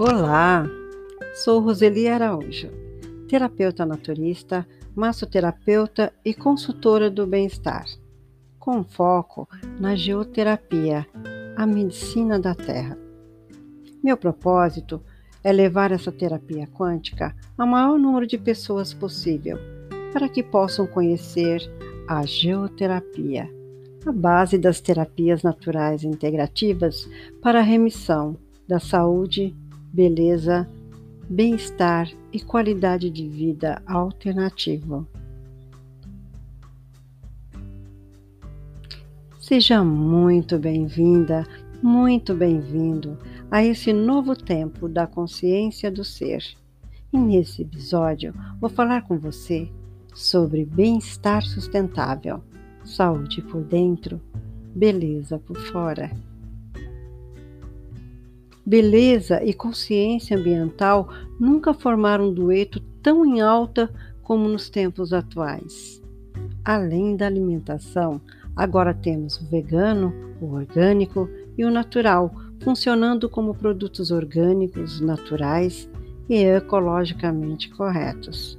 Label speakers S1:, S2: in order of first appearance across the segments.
S1: Olá, sou Roseli Araújo, terapeuta naturista, massoterapeuta e consultora do bem-estar, com foco na geoterapia, a medicina da Terra. Meu propósito é levar essa terapia quântica ao maior número de pessoas possível, para que possam conhecer a geoterapia, a base das terapias naturais integrativas para a remissão da saúde beleza, bem-estar e qualidade de vida alternativa. Seja muito bem-vinda, muito bem-vindo a esse novo tempo da consciência do ser. E nesse episódio vou falar com você sobre bem-estar sustentável, saúde por dentro, beleza por fora. Beleza e consciência ambiental nunca formaram um dueto tão em alta como nos tempos atuais. Além da alimentação, agora temos o vegano, o orgânico e o natural, funcionando como produtos orgânicos, naturais e ecologicamente corretos.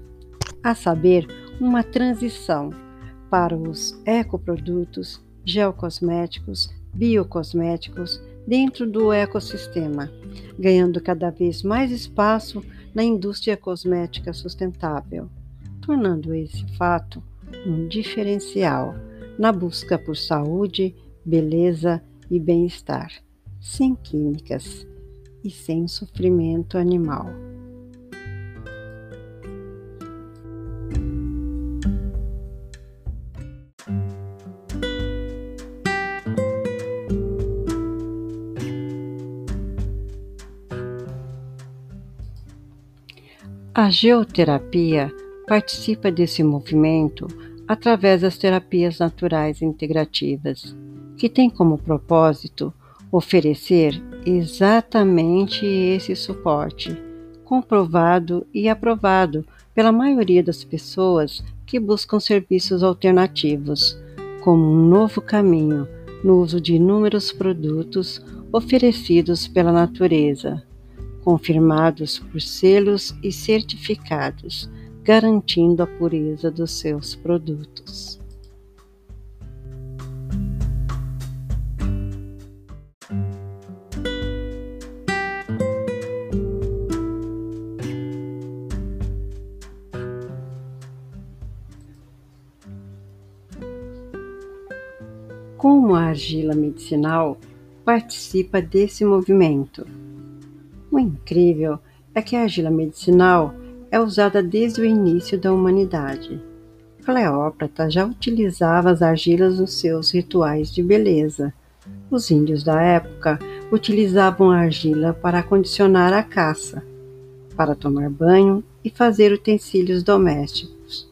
S1: A saber, uma transição para os ecoprodutos, geocosméticos, biocosméticos dentro do ecossistema, ganhando cada vez mais espaço na indústria cosmética sustentável, tornando esse fato um diferencial na busca por saúde, beleza e bem-estar, sem químicas e sem sofrimento animal. A geoterapia participa desse movimento através das terapias naturais integrativas, que tem como propósito oferecer exatamente esse suporte, comprovado e aprovado pela maioria das pessoas que buscam serviços alternativos, como um novo caminho no uso de inúmeros produtos oferecidos pela natureza confirmados por selos e certificados, garantindo a pureza dos seus produtos. Como a argila medicinal participa desse movimento? O incrível é que a argila medicinal é usada desde o início da humanidade. Cleópatra já utilizava as argilas nos seus rituais de beleza. Os índios da época utilizavam a argila para acondicionar a caça, para tomar banho e fazer utensílios domésticos.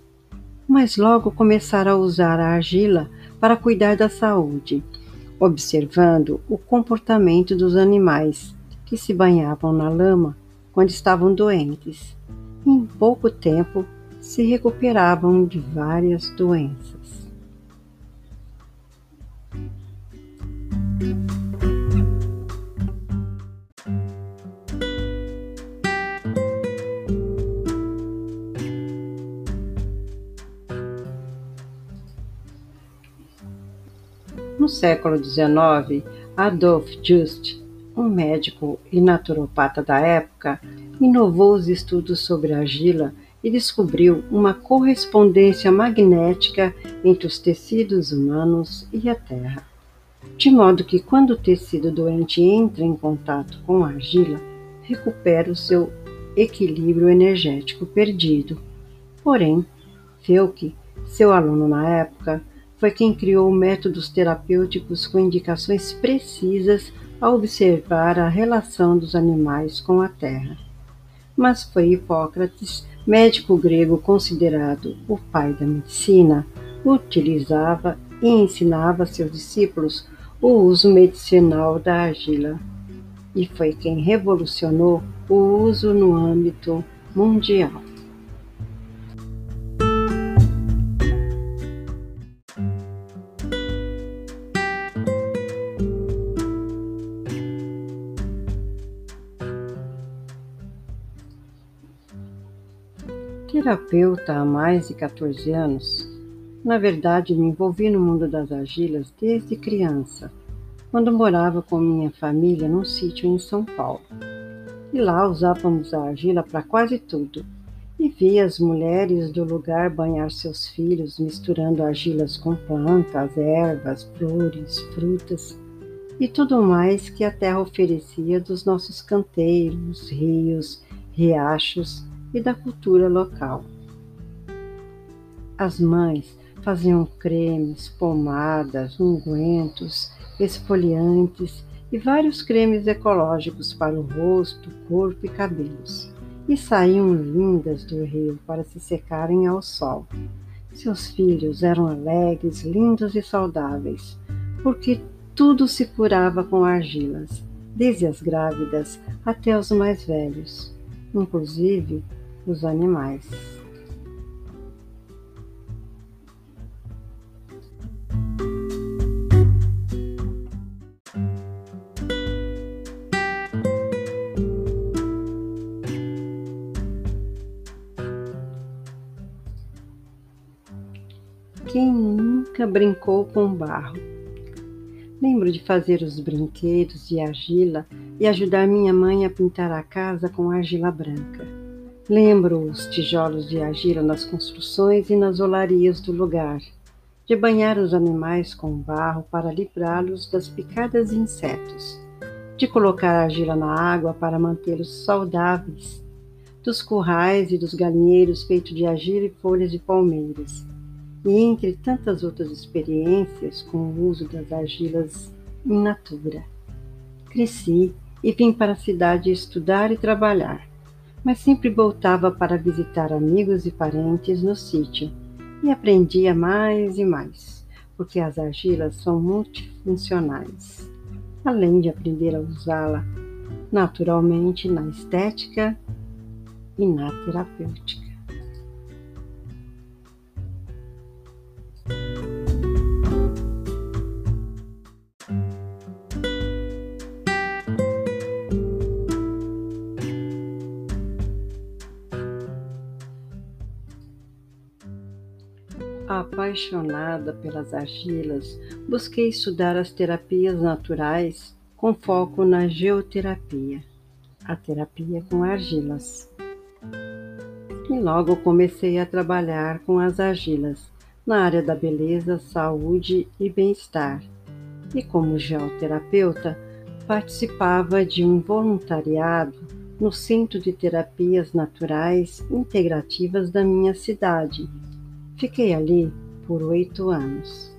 S1: Mas logo começaram a usar a argila para cuidar da saúde, observando o comportamento dos animais que se banhavam na lama quando estavam doentes em pouco tempo se recuperavam de várias doenças. No século XIX, Adolf Just um médico e naturopata da época, inovou os estudos sobre a argila e descobriu uma correspondência magnética entre os tecidos humanos e a terra. De modo que, quando o tecido doente entra em contato com a argila, recupera o seu equilíbrio energético perdido. Porém, Felke, seu aluno na época, foi quem criou métodos terapêuticos com indicações precisas a observar a relação dos animais com a terra. Mas foi Hipócrates, médico grego considerado o pai da medicina, utilizava e ensinava a seus discípulos o uso medicinal da argila. E foi quem revolucionou o uso no âmbito mundial. Terapeuta há mais de 14 anos, na verdade me envolvi no mundo das argilas desde criança, quando morava com minha família num sítio em São Paulo. E lá usávamos a argila para quase tudo. E via as mulheres do lugar banhar seus filhos misturando argilas com plantas, ervas, flores, frutas e tudo mais que a terra oferecia dos nossos canteiros, rios, riachos e da cultura local. As mães faziam cremes, pomadas, ungüentos, esfoliantes e vários cremes ecológicos para o rosto, corpo e cabelos, e saíam lindas do rio para se secarem ao sol. Seus filhos eram alegres, lindos e saudáveis, porque tudo se curava com argilas, desde as grávidas até os mais velhos, inclusive os animais. Quem nunca brincou com barro? Lembro de fazer os brinquedos de argila e ajudar minha mãe a pintar a casa com argila branca. Lembro os tijolos de argila nas construções e nas olarias do lugar, de banhar os animais com barro para livrá-los das picadas de insetos, de colocar argila na água para mantê-los saudáveis, dos currais e dos galinheiros feitos de argila e folhas de palmeiras e entre tantas outras experiências com o uso das argilas in natura. Cresci e vim para a cidade estudar e trabalhar, mas sempre voltava para visitar amigos e parentes no sítio e aprendia mais e mais, porque as argilas são multifuncionais, além de aprender a usá-la naturalmente na estética e na terapêutica. Apaixonada pelas argilas, busquei estudar as terapias naturais com foco na geoterapia, a terapia com argilas. E logo comecei a trabalhar com as argilas na área da beleza, saúde e bem-estar. E como geoterapeuta, participava de um voluntariado no Centro de Terapias Naturais Integrativas da minha cidade, Fiquei ali por oito anos,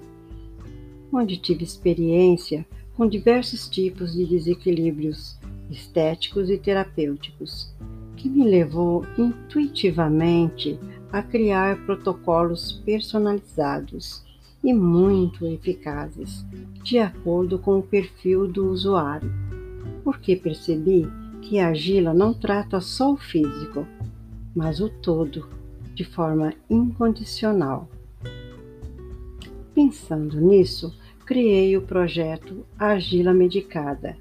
S1: onde tive experiência com diversos tipos de desequilíbrios estéticos e terapêuticos, que me levou intuitivamente a criar protocolos personalizados e muito eficazes, de acordo com o perfil do usuário, porque percebi que a argila não trata só o físico, mas o todo de forma incondicional. Pensando nisso, criei o projeto Argila Medicada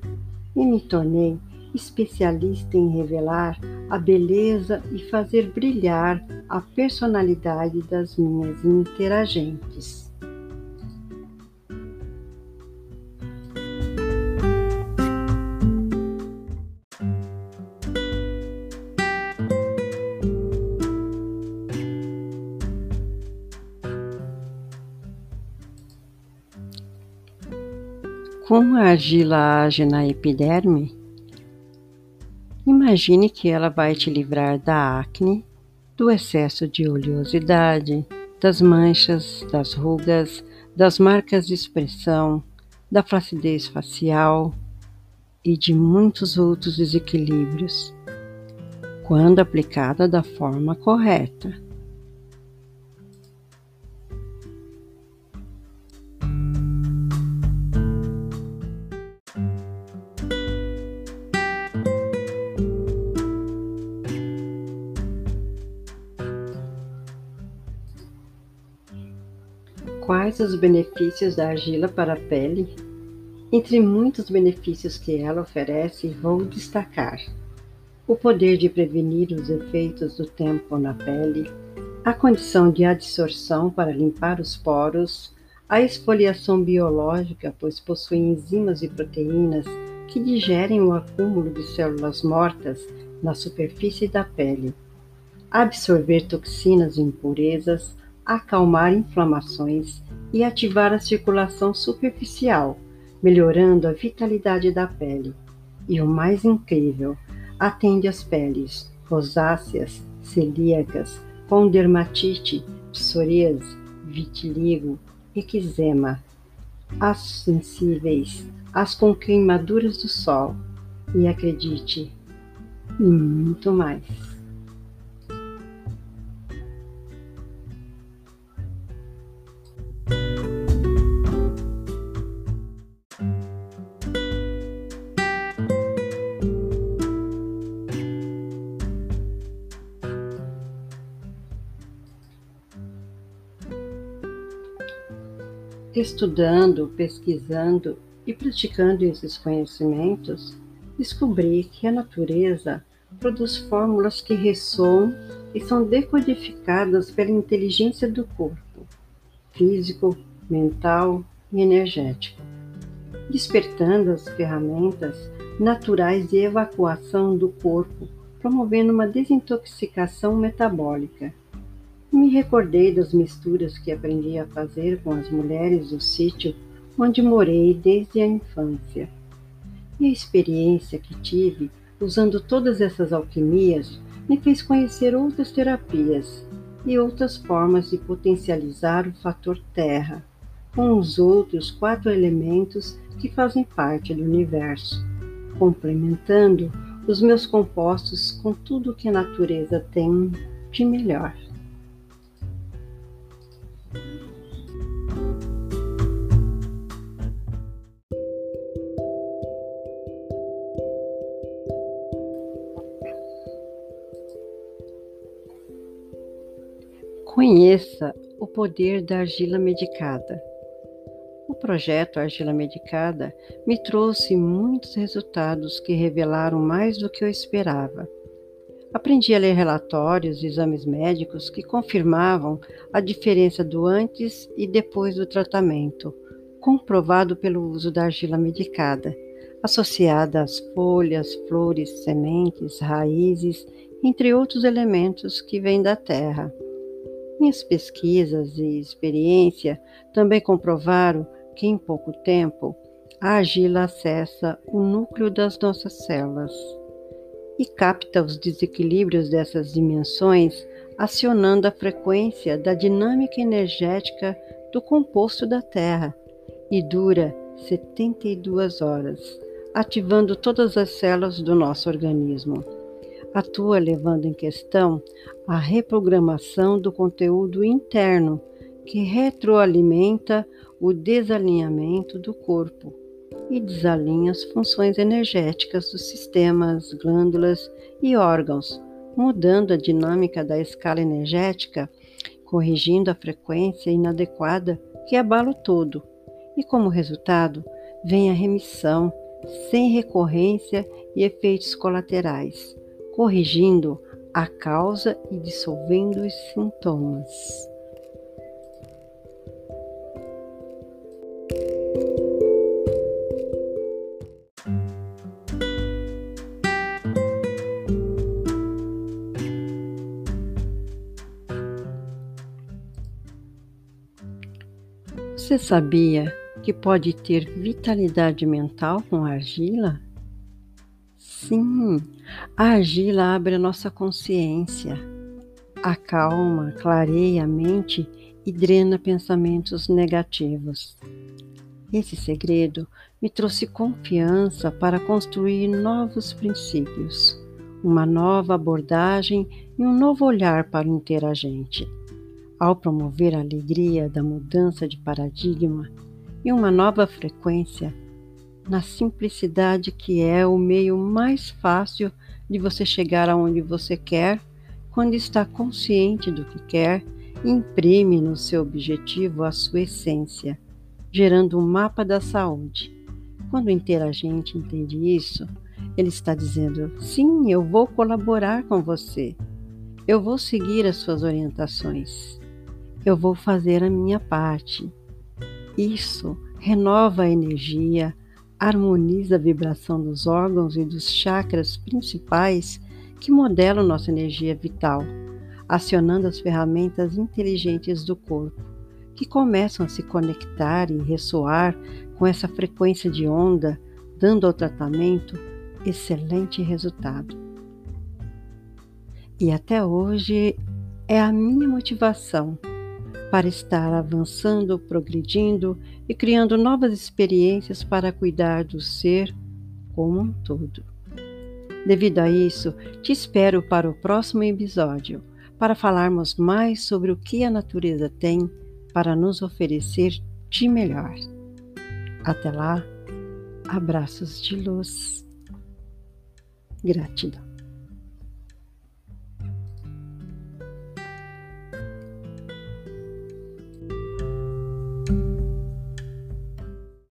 S1: e me tornei especialista em revelar a beleza e fazer brilhar a personalidade das minhas interagentes. Como a argila age na epiderme? Imagine que ela vai te livrar da acne, do excesso de oleosidade, das manchas, das rugas, das marcas de expressão, da flacidez facial e de muitos outros desequilíbrios, quando aplicada da forma correta. Quais os benefícios da argila para a pele? Entre muitos benefícios que ela oferece, vou destacar o poder de prevenir os efeitos do tempo na pele, a condição de adsorção para limpar os poros, a esfoliação biológica, pois possui enzimas e proteínas que digerem o acúmulo de células mortas na superfície da pele, absorver toxinas e impurezas, acalmar inflamações e ativar a circulação superficial, melhorando a vitalidade da pele. E o mais incrível, atende as peles rosáceas, celíacas, com dermatite, psoríase, vitiligo, eczema, as sensíveis, as com queimaduras do sol e acredite, e muito mais. Estudando, pesquisando e praticando esses conhecimentos, descobri que a natureza produz fórmulas que ressoam e são decodificadas pela inteligência do corpo, físico, mental e energético, despertando as ferramentas naturais de evacuação do corpo, promovendo uma desintoxicação metabólica me recordei das misturas que aprendi a fazer com as mulheres do sítio onde morei desde a infância. E a experiência que tive usando todas essas alquimias me fez conhecer outras terapias e outras formas de potencializar o fator terra, com os outros quatro elementos que fazem parte do universo, complementando os meus compostos com tudo que a natureza tem de melhor. Conheça o poder da argila medicada. O projeto Argila Medicada me trouxe muitos resultados que revelaram mais do que eu esperava. Aprendi a ler relatórios e exames médicos que confirmavam a diferença do antes e depois do tratamento, comprovado pelo uso da argila medicada, associada às folhas, flores, sementes, raízes, entre outros elementos que vêm da terra. Minhas pesquisas e experiência também comprovaram que em pouco tempo a argila acessa o núcleo das nossas células e capta os desequilíbrios dessas dimensões, acionando a frequência da dinâmica energética do composto da Terra e dura 72 horas, ativando todas as células do nosso organismo atua levando em questão a reprogramação do conteúdo interno que retroalimenta o desalinhamento do corpo e desalinha as funções energéticas dos sistemas, glândulas e órgãos, mudando a dinâmica da escala energética, corrigindo a frequência inadequada que abala o todo, e como resultado vem a remissão sem recorrência e efeitos colaterais corrigindo a causa e dissolvendo os sintomas. Você sabia que pode ter vitalidade mental com argila? Sim, a argila abre a nossa consciência, acalma, clareia a mente e drena pensamentos negativos. Esse segredo me trouxe confiança para construir novos princípios, uma nova abordagem e um novo olhar para o interagente. Ao promover a alegria da mudança de paradigma e uma nova frequência, na simplicidade que é o meio mais fácil de você chegar aonde você quer, quando está consciente do que quer, imprime no seu objetivo a sua essência, gerando um mapa da saúde. Quando o interagente entende isso, Ele está dizendo: sim, eu vou colaborar com você. Eu vou seguir as suas orientações. Eu vou fazer a minha parte. Isso renova a energia, harmoniza a vibração dos órgãos e dos chakras principais que modelam nossa energia vital, acionando as ferramentas inteligentes do corpo, que começam a se conectar e ressoar com essa frequência de onda, dando ao tratamento excelente resultado. E até hoje é a minha motivação para estar avançando, progredindo e criando novas experiências para cuidar do ser como um todo. Devido a isso, te espero para o próximo episódio para falarmos mais sobre o que a natureza tem para nos oferecer de melhor. Até lá, abraços de luz. Gratidão.